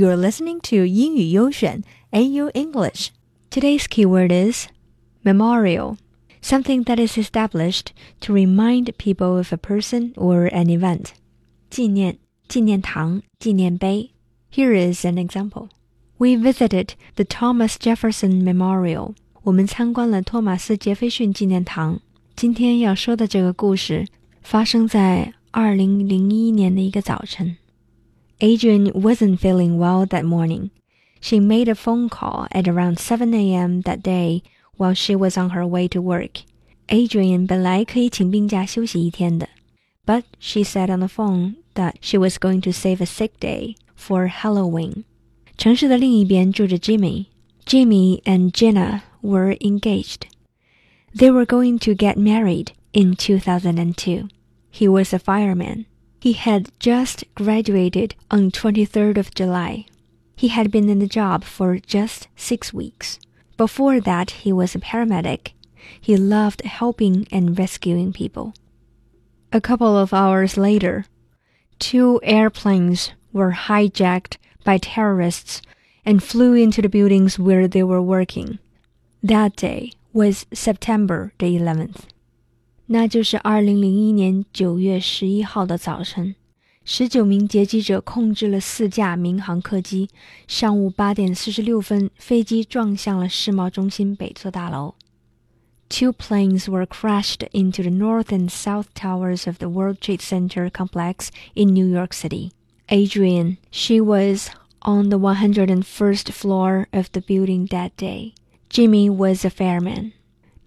You're listening to 英语优选 AU English. Today's keyword is memorial, something that is established to remind people of a person or an event. 纪念、纪念堂、纪念碑. Here is an example. We visited the Thomas Jefferson Memorial. 我们参观了托马斯·杰斐逊纪念堂。今天要说的这个故事发生在二零零一年的一个早晨。 Adriane wasn't feeling well that morning. She made a phone call at around 7 a.m. that day while she was on her way to work. Adriane 本来可以请病假休息一天的，but she said on the phone that she was going to save a sick day for Halloween. 城市的另一边住着 Jimmy. Jimmy and Gina were engaged. They were going to get married in 2002. He was a fireman. He had just graduated on 23rd of July. He had been in the job for just six weeks. Before that, he was a paramedic. He loved helping and rescuing people. A couple of hours later, two airplanes were hijacked by terrorists and flew into the buildings where they were working. That day was September the 11th. 那就是二零零一年九月十一号的早晨，十九名劫机者控制了四架民航客机。上午八点四十六分，飞机撞向了世贸中心北座大楼。Two planes were crashed into the north and south towers of the World Trade Center complex in New York City. Adriane, she was on the 101st floor of the building that day. Jimmy was a fireman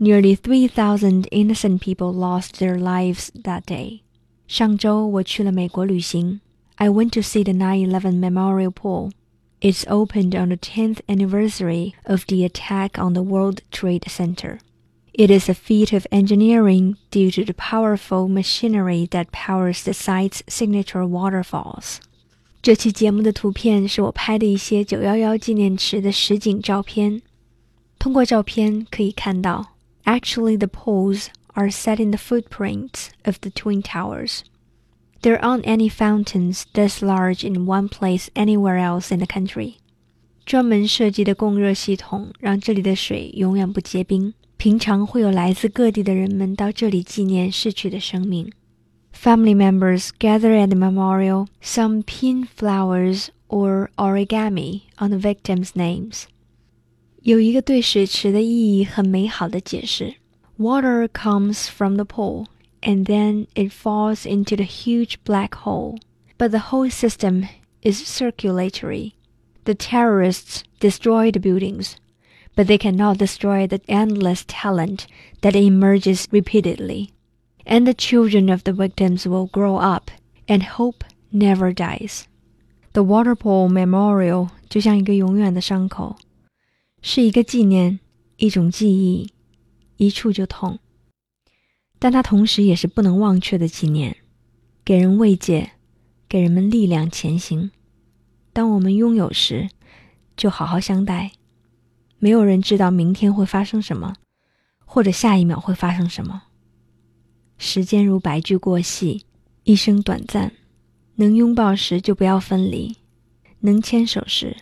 Nearly 3,000 innocent people lost their lives that day. 上周我去了美国旅行。I went to see the 9/11 Memorial Pool. It's opened on the 10th anniversary of the attack on the World Trade Center. It is a feat of engineering due to the powerful machinery that powers the site's signature waterfalls. 这期节目的图片是我拍的一些911纪念池的实景照片。通过照片可以看到。 Actually, the poles are set in the footprints of the Twin Towers. There aren't any fountains this large in one place anywhere else in the country. 专门设计的供热系统让这里的水永远不结冰。平常会有来自各地的人们到这里纪念逝去的生命。Family members gather at the memorial. Some pin flowers or origami on the victims' names. 有一个对水池的意义很美好的解释：Water comes from the pool, and then it falls into the huge black hole. But the whole system is circulatory. The terrorists destroy the buildings, but they cannot destroy the endless talent that emerges repeatedly. And the children of the victims will grow up, and hope never dies. The Water Pool Memorial 就像一个永远的伤口。 是一个纪念，一种记忆，一触就痛。但它同时也是不能忘却的纪念，给人慰藉，给人们力量前行。当我们拥有时，就好好相待。没有人知道明天会发生什么，或者下一秒会发生什么。时间如白驹过隙，一生短暂。能拥抱时就不要分离，能牵手时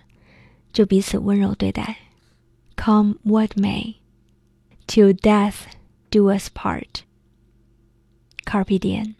就彼此温柔对待。Come what may, till death do us part. Carpe diem.